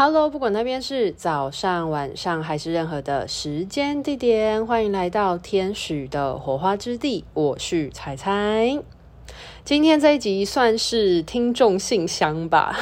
Hello，不管那边是早上、晚上还是任何的时间地点，欢迎来到天使的火花之地。我是彩彩，今天这一集算是听众信箱吧。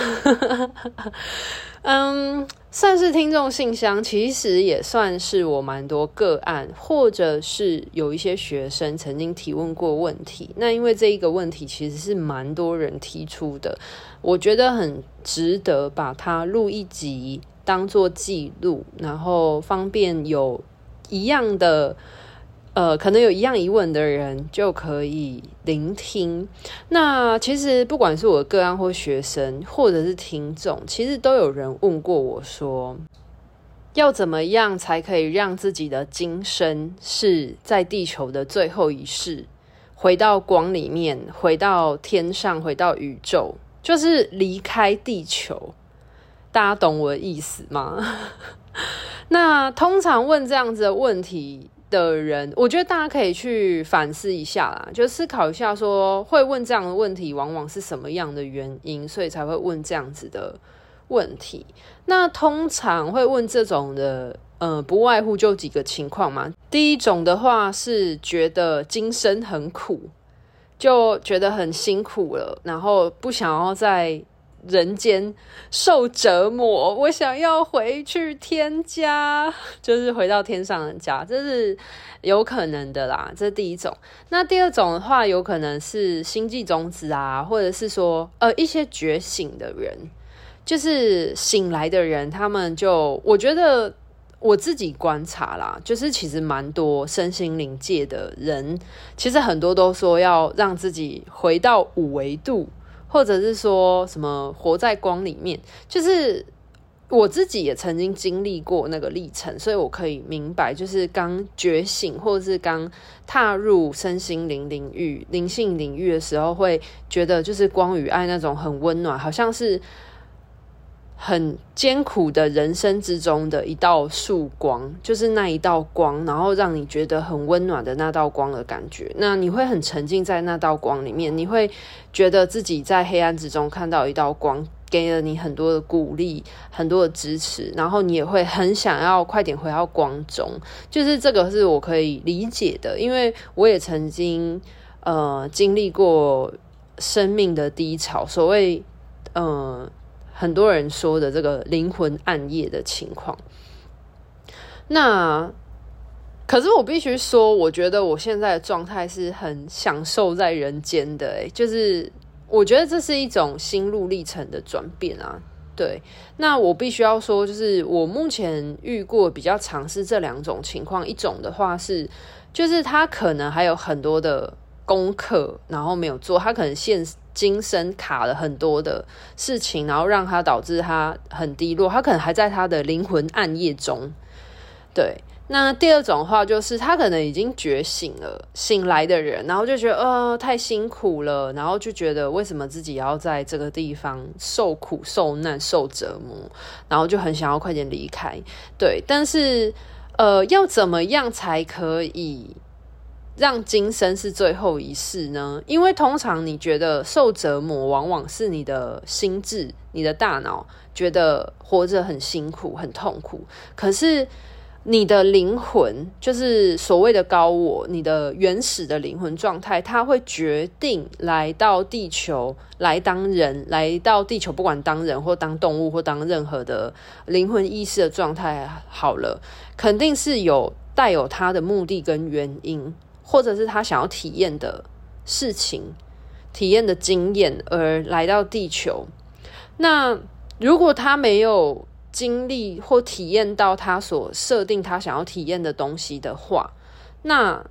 嗯，算是听众信箱，其实也算是我蛮多个案，或者是有一些学生曾经提问过问题。那因为这一个问题其实是蛮多人提出的，我觉得很值得把它录一集当做记录，然后方便有一样的。呃，可能有一样疑问的人就可以聆听。那其实不管是我个案或学生，或者是听众，其实都有人问过我说，要怎么样才可以让自己的今生是在地球的最后一世，回到光里面，回到天上，回到宇宙，就是离开地球。大家懂我的意思吗？那通常问这样子的问题的人，我觉得大家可以去反思一下啦，就思考一下，说会问这样的问题，往往是什么样的原因，所以才会问这样子的问题。那通常会问这种的，呃，不外乎就几个情况嘛。第一种的话是觉得今生很苦，就觉得很辛苦了，然后不想要再。人间受折磨，我想要回去天家，就是回到天上的家，这是有可能的啦。这是第一种。那第二种的话，有可能是星际种子啊，或者是说呃一些觉醒的人，就是醒来的人，他们就我觉得我自己观察啦，就是其实蛮多身心灵界的人，其实很多都说要让自己回到五维度。或者是说什么活在光里面，就是我自己也曾经经历过那个历程，所以我可以明白，就是刚觉醒或者是刚踏入身心灵领域、灵性领域的时候，会觉得就是光与爱那种很温暖，好像是。很艰苦的人生之中的一道曙光，就是那一道光，然后让你觉得很温暖的那道光的感觉。那你会很沉浸在那道光里面，你会觉得自己在黑暗之中看到一道光，给了你很多的鼓励，很多的支持，然后你也会很想要快点回到光中。就是这个是我可以理解的，因为我也曾经呃经历过生命的低潮，所谓呃。很多人说的这个灵魂暗夜的情况，那可是我必须说，我觉得我现在的状态是很享受在人间的，就是我觉得这是一种心路历程的转变啊。对，那我必须要说，就是我目前遇过比较尝试这两种情况，一种的话是，就是他可能还有很多的功课，然后没有做，他可能现。今生卡了很多的事情，然后让他导致他很低落，他可能还在他的灵魂暗夜中。对，那第二种话就是他可能已经觉醒了，醒来的人，然后就觉得呃太辛苦了，然后就觉得为什么自己要在这个地方受苦受难受折磨，然后就很想要快点离开。对，但是呃要怎么样才可以？让今生是最后一世呢？因为通常你觉得受折磨，往往是你的心智、你的大脑觉得活着很辛苦、很痛苦。可是你的灵魂，就是所谓的高我，你的原始的灵魂状态，它会决定来到地球来当人，来到地球，不管当人或当动物或当任何的灵魂意识的状态，好了，肯定是有带有它的目的跟原因。或者是他想要体验的事情、体验的经验而来到地球。那如果他没有经历或体验到他所设定他想要体验的东西的话，那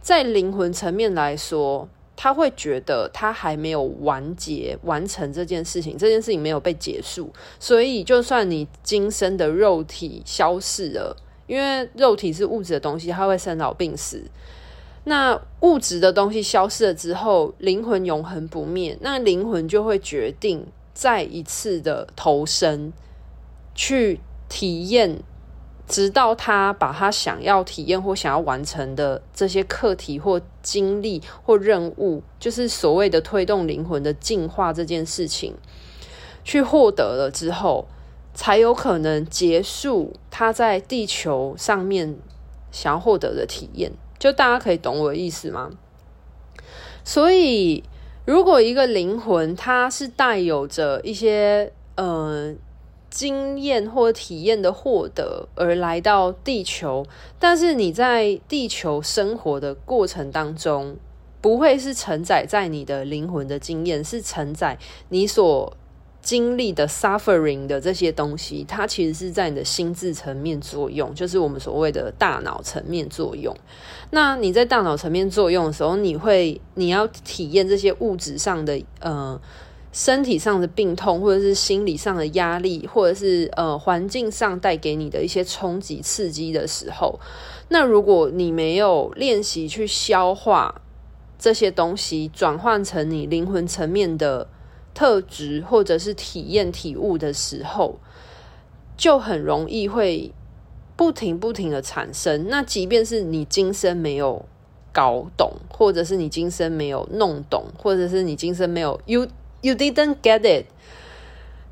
在灵魂层面来说，他会觉得他还没有完结、完成这件事情，这件事情没有被结束。所以，就算你今生的肉体消逝了，因为肉体是物质的东西，它会生老病死。那物质的东西消失了之后，灵魂永恒不灭，那灵魂就会决定再一次的投生，去体验，直到他把他想要体验或想要完成的这些课题或经历或任务，就是所谓的推动灵魂的进化这件事情，去获得了之后，才有可能结束他在地球上面想要获得的体验。就大家可以懂我的意思吗？所以，如果一个灵魂它是带有着一些呃经验或体验的获得而来到地球，但是你在地球生活的过程当中，不会是承载在你的灵魂的经验，是承载你所经历的 suffering 的这些东西，它其实是在你的心智层面作用，就是我们所谓的大脑层面作用。那你在大脑层面作用的时候，你会你要体验这些物质上的呃身体上的病痛，或者是心理上的压力，或者是呃环境上带给你的一些冲击刺激的时候，那如果你没有练习去消化这些东西，转换成你灵魂层面的。特质或者是体验体悟的时候，就很容易会不停不停的产生。那即便是你今生没有搞懂，或者是你今生没有弄懂，或者是你今生没有 you you didn't get it，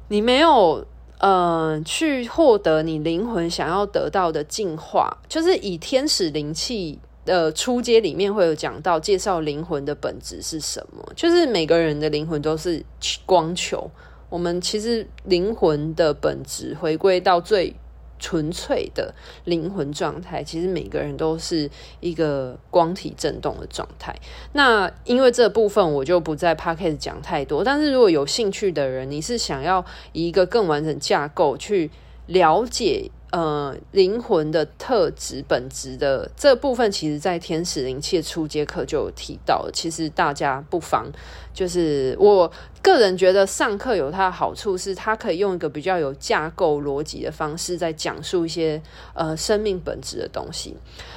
你没有呃去获得你灵魂想要得到的进化，就是以天使灵气。呃，初阶里面会有讲到介绍灵魂的本质是什么，就是每个人的灵魂都是光球。我们其实灵魂的本质回归到最纯粹的灵魂状态，其实每个人都是一个光体震动的状态。那因为这部分我就不在 podcast 讲太多，但是如果有兴趣的人，你是想要以一个更完整架构去了解。呃，灵魂的特质、本质的这部分，其实在天使灵气初阶课就有提到。其实大家不妨，就是我个人觉得上课有它的好处，是它可以用一个比较有架构逻辑的方式，在讲述一些呃生命本质的东西。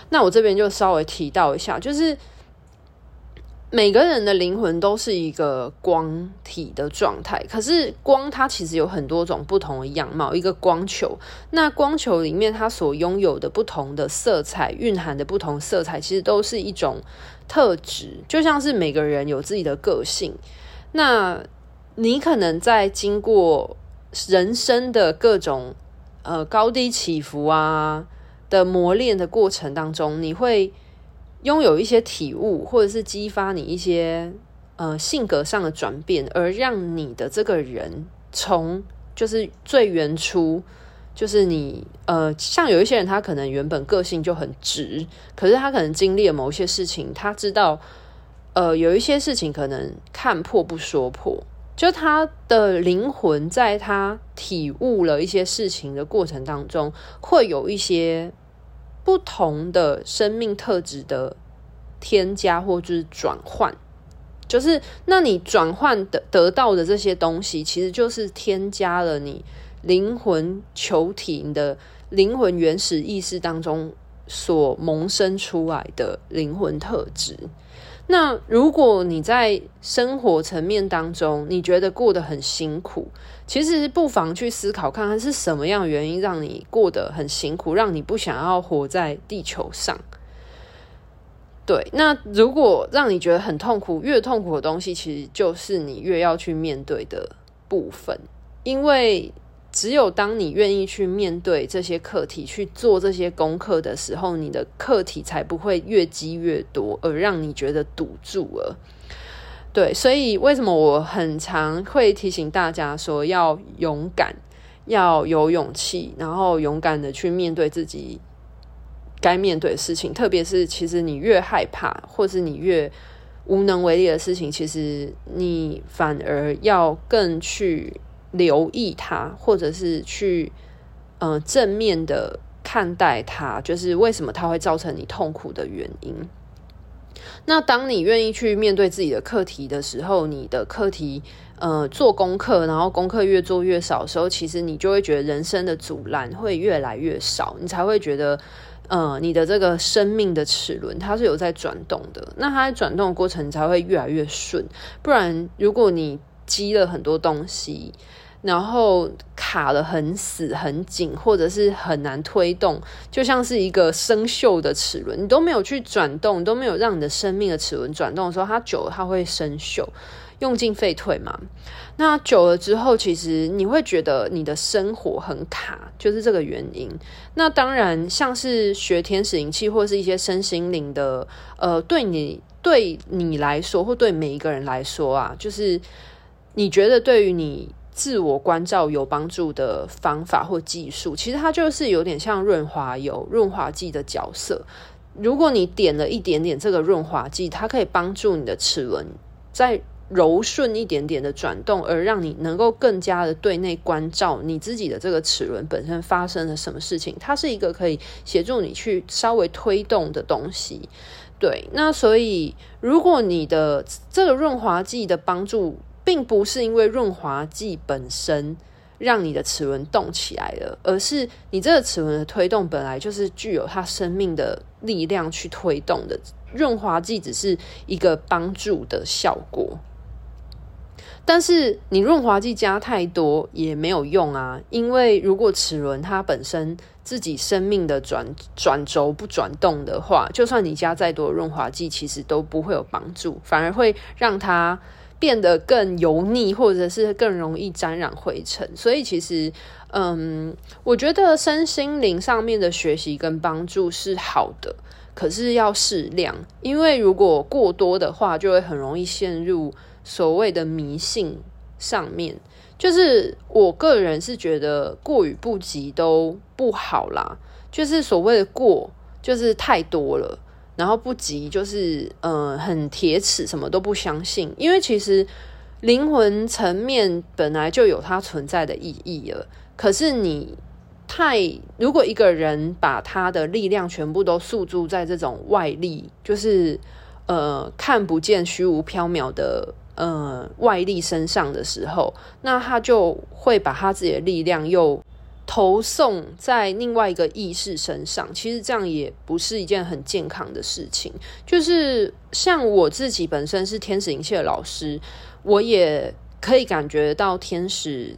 那我这边就稍微提到一下，就是。每个人的灵魂都是一个光体的状态，可是光它其实有很多种不同的样貌。一个光球，那光球里面它所拥有的不同的色彩，蕴含的不同色彩，其实都是一种特质。就像是每个人有自己的个性，那你可能在经过人生的各种呃高低起伏啊的磨练的过程当中，你会。拥有一些体悟，或者是激发你一些呃性格上的转变，而让你的这个人从就是最原初，就是你呃，像有一些人，他可能原本个性就很直，可是他可能经历了某些事情，他知道呃有一些事情可能看破不说破，就他的灵魂在他体悟了一些事情的过程当中，会有一些。不同的生命特质的添加或就是转换，就是那你转换的得到的这些东西，其实就是添加了你灵魂球体你的灵魂原始意识当中所萌生出来的灵魂特质。那如果你在生活层面当中，你觉得过得很辛苦，其实不妨去思考看看是什么样的原因让你过得很辛苦，让你不想要活在地球上。对，那如果让你觉得很痛苦，越痛苦的东西，其实就是你越要去面对的部分，因为。只有当你愿意去面对这些课题，去做这些功课的时候，你的课题才不会越积越多，而让你觉得堵住了。对，所以为什么我很常会提醒大家说要勇敢，要有勇气，然后勇敢的去面对自己该面对的事情。特别是，其实你越害怕，或是你越无能为力的事情，其实你反而要更去。留意它，或者是去呃正面的看待它，就是为什么它会造成你痛苦的原因。那当你愿意去面对自己的课题的时候，你的课题呃做功课，然后功课越做越少的时候，其实你就会觉得人生的阻拦会越来越少，你才会觉得呃你的这个生命的齿轮它是有在转动的。那它在转动的过程，才会越来越顺。不然，如果你积了很多东西，然后卡得很死很紧，或者是很难推动，就像是一个生锈的齿轮，你都没有去转动，都没有让你的生命的齿轮转动的时候，它久了它会生锈。用进废退嘛。那久了之后，其实你会觉得你的生活很卡，就是这个原因。那当然，像是学天使灵气或是一些身心灵的，呃，对你对你来说，或对每一个人来说啊，就是你觉得对于你自我关照有帮助的方法或技术，其实它就是有点像润滑油、润滑剂的角色。如果你点了一点点这个润滑剂，它可以帮助你的齿轮再柔顺一点点的转动，而让你能够更加的对内关照你自己的这个齿轮本身发生了什么事情。它是一个可以协助你去稍微推动的东西。对，那所以如果你的这个润滑剂的帮助，并不是因为润滑剂本身让你的齿轮动起来了，而是你这个齿轮的推动本来就是具有它生命的力量去推动的。润滑剂只是一个帮助的效果，但是你润滑剂加太多也没有用啊，因为如果齿轮它本身自己生命的转转轴不转动的话，就算你加再多润滑剂，其实都不会有帮助，反而会让它。变得更油腻，或者是更容易沾染灰尘。所以其实，嗯，我觉得身心灵上面的学习跟帮助是好的，可是要适量。因为如果过多的话，就会很容易陷入所谓的迷信上面。就是我个人是觉得过与不及都不好啦。就是所谓的过，就是太多了。然后不急，就是嗯，很铁齿，什么都不相信。因为其实灵魂层面本来就有它存在的意义了。可是你太，如果一个人把他的力量全部都诉诸在这种外力，就是呃看不见、虚无缥缈的呃外力身上的时候，那他就会把他自己的力量又。投送在另外一个意识身上，其实这样也不是一件很健康的事情。就是像我自己本身是天使灵气的老师，我也可以感觉到天使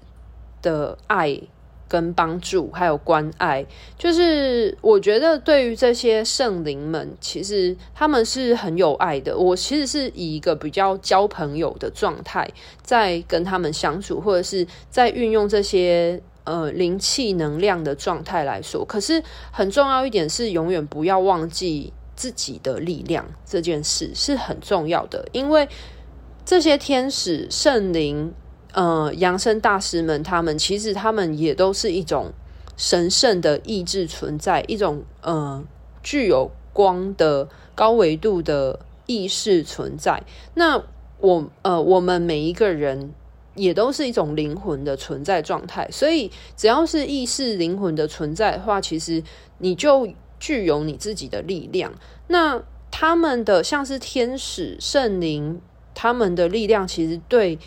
的爱跟帮助，还有关爱。就是我觉得对于这些圣灵们，其实他们是很有爱的。我其实是以一个比较交朋友的状态在跟他们相处，或者是在运用这些。呃，灵气能量的状态来说，可是很重要一点是，永远不要忘记自己的力量，这件事是很重要的。因为这些天使、圣灵、呃，扬升大师们，他们其实他们也都是一种神圣的意志存在，一种呃具有光的高维度的意识存在。那我呃，我们每一个人。也都是一种灵魂的存在状态，所以只要是意识灵魂的存在的话，其实你就具有你自己的力量。那他们的像是天使、圣灵，他们的力量其实对，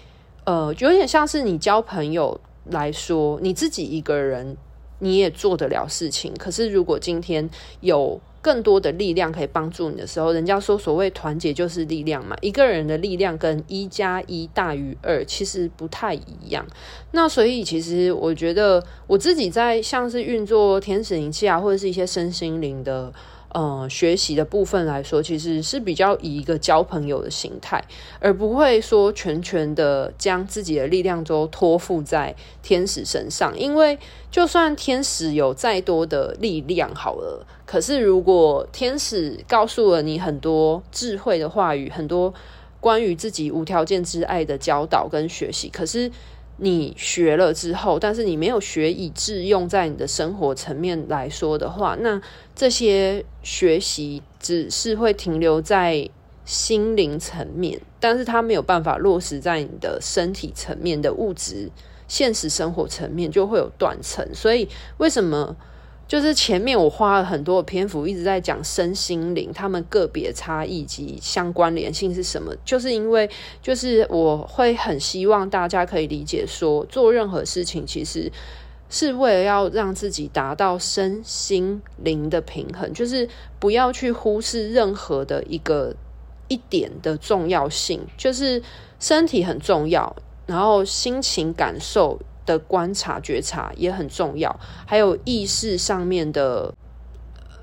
呃，有点像是你交朋友来说，你自己一个人你也做得了事情。可是如果今天有更多的力量可以帮助你的时候，人家说所谓团结就是力量嘛。一个人的力量跟一加一大于二其实不太一样。那所以其实我觉得我自己在像是运作天使灵气啊，或者是一些身心灵的。呃，学习的部分来说，其实是比较以一个交朋友的心态，而不会说全权的将自己的力量都托付在天使身上。因为就算天使有再多的力量好了，可是如果天使告诉了你很多智慧的话语，很多关于自己无条件之爱的教导跟学习，可是。你学了之后，但是你没有学以致用，在你的生活层面来说的话，那这些学习只是会停留在心灵层面，但是它没有办法落实在你的身体层面的物质现实生活层面，就会有断层。所以为什么？就是前面我花了很多篇幅一直在讲身心灵，他们个别差异及相关联性是什么？就是因为，就是我会很希望大家可以理解说，做任何事情其实是为了要让自己达到身心灵的平衡，就是不要去忽视任何的一个一点的重要性，就是身体很重要，然后心情感受。的观察觉察也很重要，还有意识上面的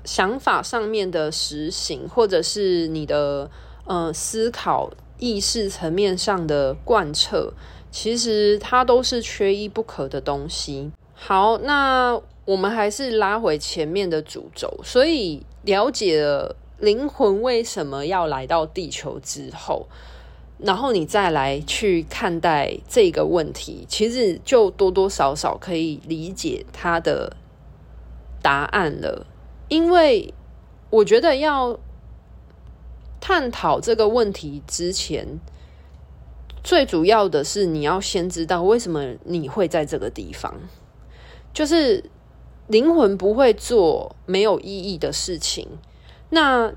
想法上面的实行，或者是你的呃思考意识层面上的贯彻，其实它都是缺一不可的东西。好，那我们还是拉回前面的主轴，所以了解了灵魂为什么要来到地球之后，然后你再来去看待这个问题，其实就多多少少可以理解它的答案了。因为我觉得要。探讨这个问题之前，最主要的是你要先知道为什么你会在这个地方。就是灵魂不会做没有意义的事情。那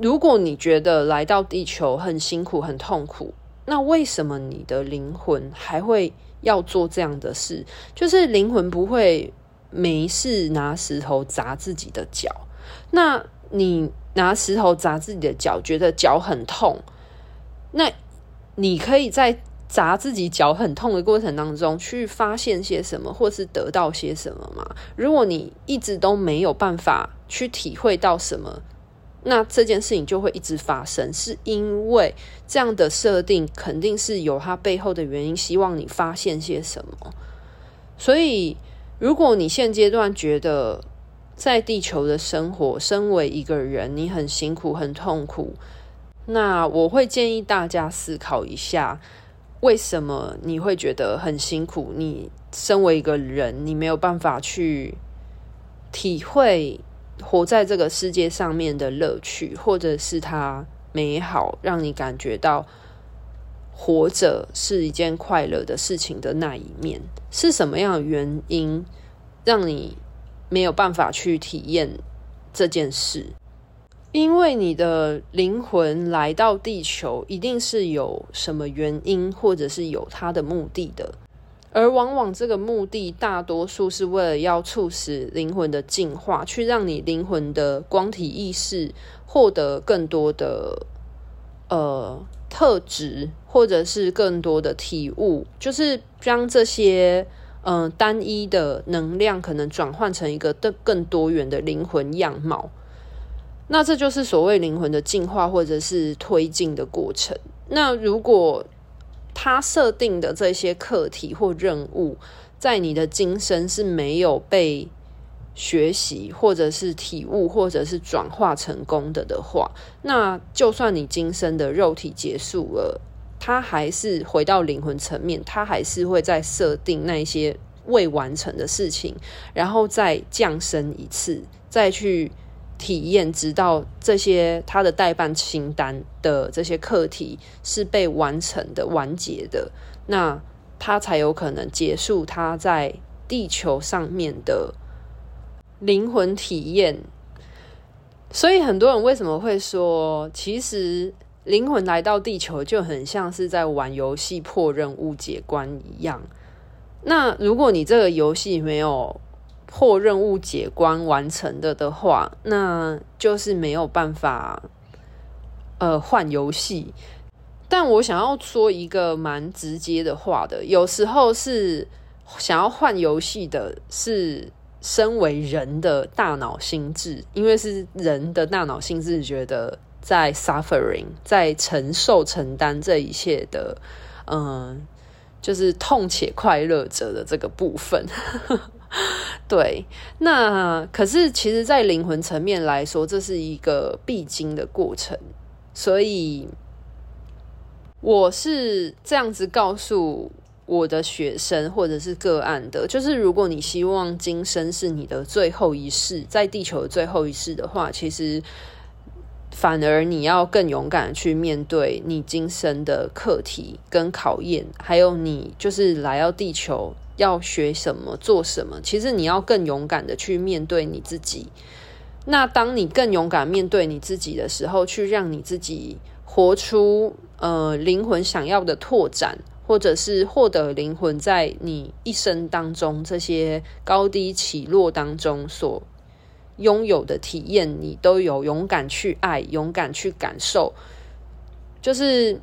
如果你觉得来到地球很辛苦、很痛苦，那为什么你的灵魂还会要做这样的事？就是灵魂不会没事拿石头砸自己的脚。那你。拿石头砸自己的脚，觉得脚很痛。那你可以在砸自己脚很痛的过程当中，去发现些什么，或是得到些什么吗？如果你一直都没有办法去体会到什么，那这件事情就会一直发生，是因为这样的设定肯定是有它背后的原因，希望你发现些什么。所以，如果你现阶段觉得，在地球的生活，身为一个人，你很辛苦、很痛苦。那我会建议大家思考一下，为什么你会觉得很辛苦？你身为一个人，你没有办法去体会活在这个世界上面的乐趣，或者是它美好，让你感觉到活着是一件快乐的事情的那一面，是什么样的原因让你？没有办法去体验这件事，因为你的灵魂来到地球，一定是有什么原因，或者是有它的目的的。而往往这个目的，大多数是为了要促使灵魂的进化，去让你灵魂的光体意识获得更多的呃特质，或者是更多的体悟，就是将这些。嗯、呃，单一的能量可能转换成一个更更多元的灵魂样貌，那这就是所谓灵魂的进化或者是推进的过程。那如果他设定的这些课题或任务，在你的今生是没有被学习或者是体悟或者是转化成功的的话，那就算你今生的肉体结束了。他还是回到灵魂层面，他还是会再设定那些未完成的事情，然后再降生一次，再去体验，直到这些他的待办清单的这些课题是被完成的、完结的，那他才有可能结束他在地球上面的灵魂体验。所以很多人为什么会说，其实？灵魂来到地球就很像是在玩游戏破任务解关一样。那如果你这个游戏没有破任务解关完成的的话，那就是没有办法呃换游戏。但我想要说一个蛮直接的话的，有时候是想要换游戏的，是身为人的大脑心智，因为是人的大脑心智觉得。在 suffering，在承受、承担这一切的，嗯，就是痛且快乐着的这个部分。对，那可是其实，在灵魂层面来说，这是一个必经的过程。所以，我是这样子告诉我的学生或者是个案的，就是如果你希望今生是你的最后一世，在地球的最后一世的话，其实。反而你要更勇敢去面对你今生的课题跟考验，还有你就是来到地球要学什么、做什么。其实你要更勇敢的去面对你自己。那当你更勇敢面对你自己的时候，去让你自己活出呃灵魂想要的拓展，或者是获得灵魂在你一生当中这些高低起落当中所。拥有的体验，你都有勇敢去爱，勇敢去感受，就是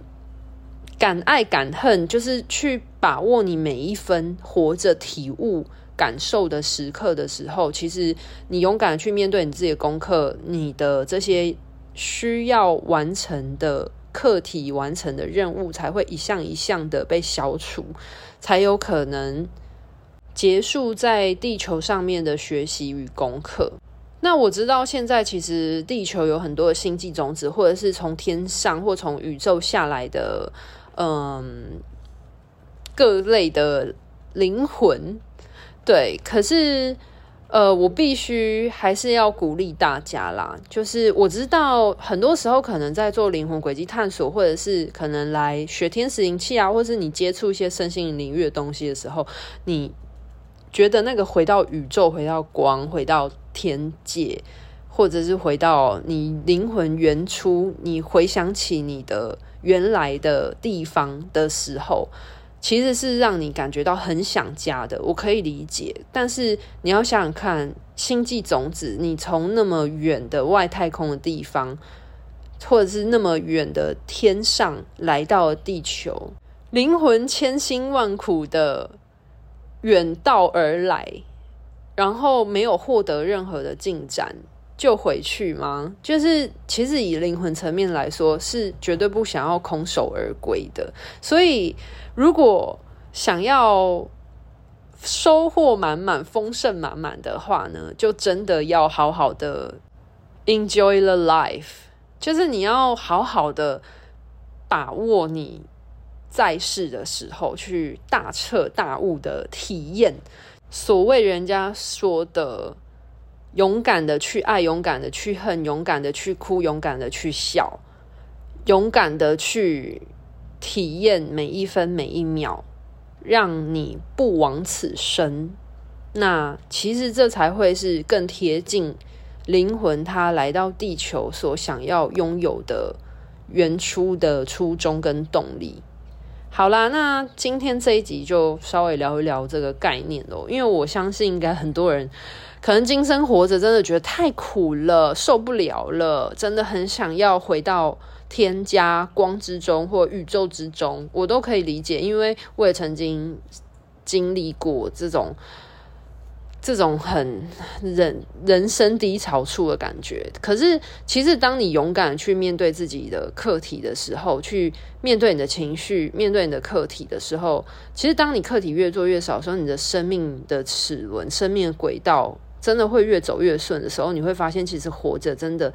敢爱敢恨，就是去把握你每一分活着、体悟、感受的时刻的时候，其实你勇敢去面对你自己的功课，你的这些需要完成的课题完成的任务才会一项一项的被消除，才有可能结束在地球上面的学习与功课。那我知道现在其实地球有很多的星际种子，或者是从天上或从宇宙下来的，嗯，各类的灵魂，对，可是。呃，我必须还是要鼓励大家啦。就是我知道很多时候可能在做灵魂轨迹探索，或者是可能来学天使灵气啊，或是你接触一些身心领域的东西的时候，你觉得那个回到宇宙、回到光、回到天界，或者是回到你灵魂原初，你回想起你的原来的地方的时候。其实是让你感觉到很想家的，我可以理解。但是你要想想看，星际种子，你从那么远的外太空的地方，或者是那么远的天上来到了地球，灵魂千辛万苦的远道而来，然后没有获得任何的进展。就回去吗？就是其实以灵魂层面来说，是绝对不想要空手而归的。所以，如果想要收获满满、丰盛满满的话呢，就真的要好好的 enjoy the life，就是你要好好的把握你在世的时候，去大彻大悟的体验。所谓人家说的。勇敢的去爱，勇敢的去恨，勇敢的去哭，勇敢的去笑，勇敢的去体验每一分每一秒，让你不枉此生。那其实这才会是更贴近灵魂，它来到地球所想要拥有的原初的初衷跟动力。好啦，那今天这一集就稍微聊一聊这个概念咯，因为我相信应该很多人。可能今生活着真的觉得太苦了，受不了了，真的很想要回到天家光之中或宇宙之中，我都可以理解，因为我也曾经经历过这种这种很人人生低潮处的感觉。可是，其实当你勇敢去面对自己的课题的时候，去面对你的情绪，面对你的课题的时候，其实当你课题越做越少的时候，你的生命的齿轮、生命的轨道。真的会越走越顺的时候，你会发现，其实活着真的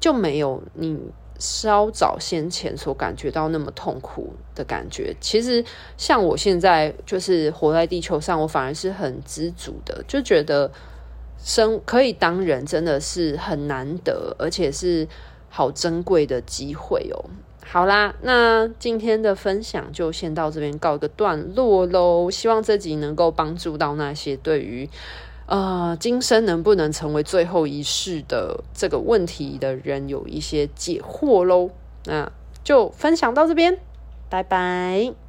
就没有你稍早先前所感觉到那么痛苦的感觉。其实，像我现在就是活在地球上，我反而是很知足的，就觉得生可以当人真的是很难得，而且是好珍贵的机会哦。好啦，那今天的分享就先到这边告一个段落喽。希望这集能够帮助到那些对于。呃，今生能不能成为最后一世的这个问题的人有一些解惑喽？那就分享到这边，拜拜。